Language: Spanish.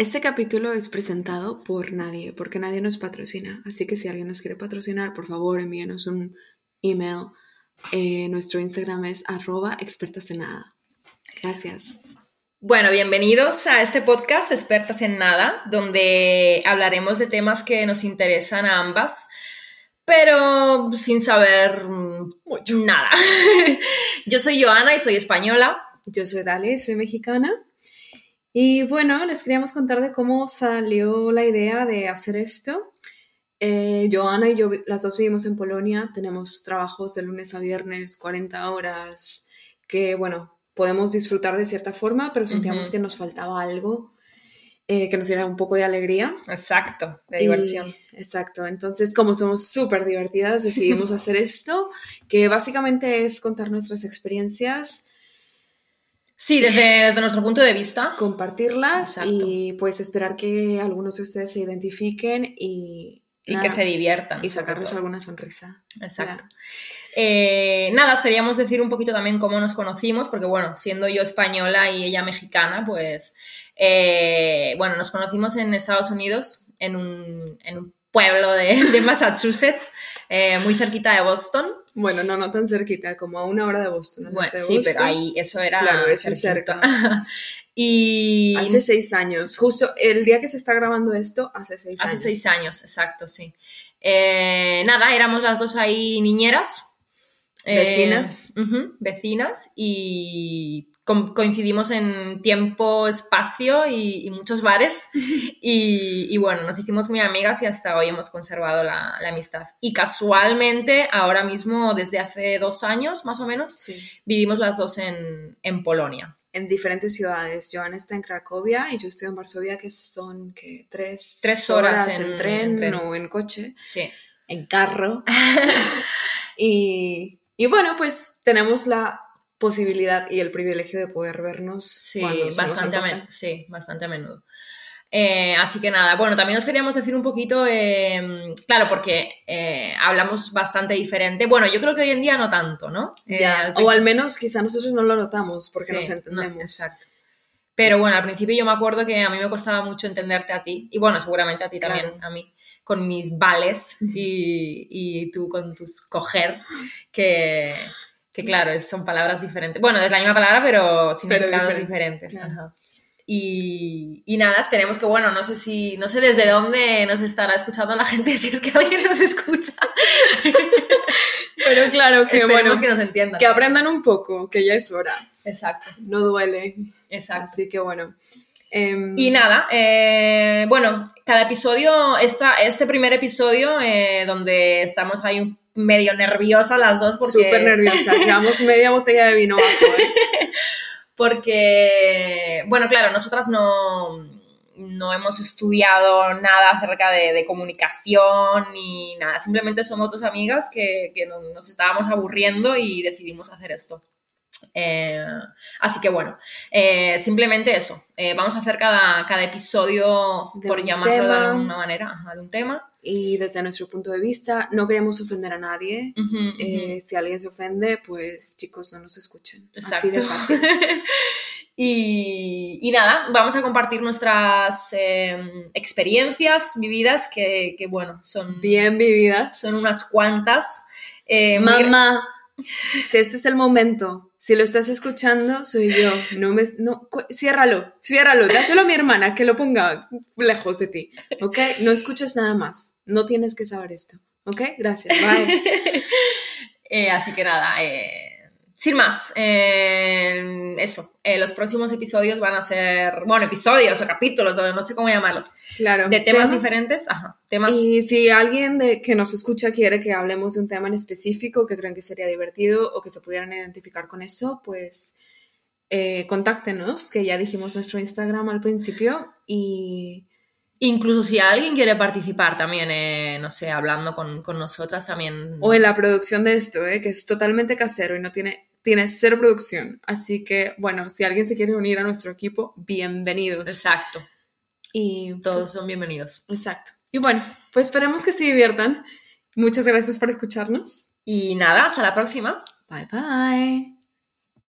Este capítulo es presentado por nadie, porque nadie nos patrocina. Así que si alguien nos quiere patrocinar, por favor envíenos un email. Eh, nuestro Instagram es arroba expertas en nada. Gracias. Bueno, bienvenidos a este podcast Expertas en Nada, donde hablaremos de temas que nos interesan a ambas, pero sin saber mucho nada. Yo soy Joana y soy española. Yo soy Dale, soy mexicana. Y bueno, les queríamos contar de cómo salió la idea de hacer esto. Eh, Joana y yo, las dos vivimos en Polonia, tenemos trabajos de lunes a viernes, 40 horas, que bueno, podemos disfrutar de cierta forma, pero sentíamos que nos faltaba algo eh, que nos diera un poco de alegría. Exacto, de diversión. exacto, entonces como somos súper divertidas, decidimos hacer esto, que básicamente es contar nuestras experiencias Sí, desde, nuestro punto de vista. Compartirlas y pues esperar que algunos de ustedes se identifiquen y... Y que se diviertan. Y sacarles alguna sonrisa. Exacto. Eh, nada, os queríamos decir un poquito también cómo nos conocimos, porque bueno, siendo yo española y ella mexicana, pues eh, bueno, nos conocimos en Estados Unidos, en un, en un pueblo de, de Massachusetts, eh, muy cerquita de Boston. Bueno, no, no tan cerquita, como a una hora de Boston. Bueno, sí, pero ahí eso era. Claro, eso es cerca. y. Hace seis años. Justo el día que se está grabando esto, hace seis años. Hace seis años, exacto, sí. Eh, nada, éramos las dos ahí niñeras. Vecinas. Eh, vecinas y coincidimos en tiempo, espacio y, muchos bares. Y, bueno, nos hicimos muy amigas y hasta hoy hemos conservado la, amistad. Y casualmente, ahora mismo, desde hace dos años más o menos, vivimos las dos en, Polonia. En diferentes ciudades. Joana está en Cracovia y yo estoy en Varsovia, que son que tres, tres horas, en, tren, o en coche. Sí. En carro. y, y bueno, pues tenemos la posibilidad y el privilegio de poder vernos. Sí, bastante, a sí bastante a menudo. Eh, así que nada, bueno, también os queríamos decir un poquito, em, claro, porque eh, hablamos bastante diferente. Bueno, yo creo que hoy en día no tanto, ¿no? Eh, o al menos quizá nosotros no lo notamos porque nos entendemos. exacto. Pero bueno, al principio yo me acuerdo que a mí me costaba mucho entenderte a ti, y bueno, seguramente a ti también, a mí, con mis vales y, y tú con tus coger, que que claro, son palabras diferentes. Bueno, es la misma palabra, pero significados diferentes. Y, y, nada, esperemos que, bueno, no sé si, no sé desde dónde nos estará escuchando la gente, si es que alguien nos escucha. Pero claro, que bueno, que nos entiendan. Que aprendan un poco, que ya es hora. Exacto. No duele. Exacto. Así que bueno. Em, y nada, eh, bueno, cada episodio, esta, este primer episodio, eh, donde estamos ahí medio nerviosas las dos. Porque... Súper nerviosas, llevamos media botella de vino bajo. ¿eh? porque, bueno, claro, nosotras no, no hemos estudiado nada acerca de, comunicación ni nada, simplemente somos dos amigas que, que nos estábamos aburriendo y decidimos hacer esto. Eh, así que bueno, eh, simplemente eso. Eh, vamos a hacer cada, cada episodio, por llamarlo de alguna manera, de un tema. Y desde nuestro punto de vista, no queremos ofender a nadie. si alguien se ofende, pues chicos, no nos escuchen. Así de fácil. y, y, nada, vamos a compartir nuestras experiencias vividas, que, que, bueno, son... Bien vividas. Son unas cuantas. Mamá, si este es el momento si lo estás escuchando, soy yo. No me, no, ciérralo, ciérralo, dáselo a mi hermana que lo ponga lejos de ti. ¿Ok? No escuches nada más. No tienes que saber esto. ¿Ok? Gracias. Bye. Eh, así que nada, eh, sin más, eh, eso, eh, los próximos episodios van a ser, bueno, episodios o capítulos, o no sé cómo llamarlos. Claro. De temas, diferentes, ajá, temas. Y si alguien de, que nos escucha quiere que hablemos de un tema en específico que creen que sería divertido o que se pudieran identificar con eso, pues eh, contáctenos, que ya dijimos nuestro Instagram al principio y... Incluso si alguien quiere participar también, no sé, hablando con, con, nosotras también. O en la producción de esto, ¿eh? que es totalmente casero y no tiene tiene cero producción. Así que, bueno, si alguien se quiere unir a nuestro equipo, bienvenidos. Exacto. Y todos son bienvenidos. Exacto. Y bueno, pues esperemos que se diviertan. Muchas gracias por escucharnos. Y nada, hasta la próxima. Bye bye.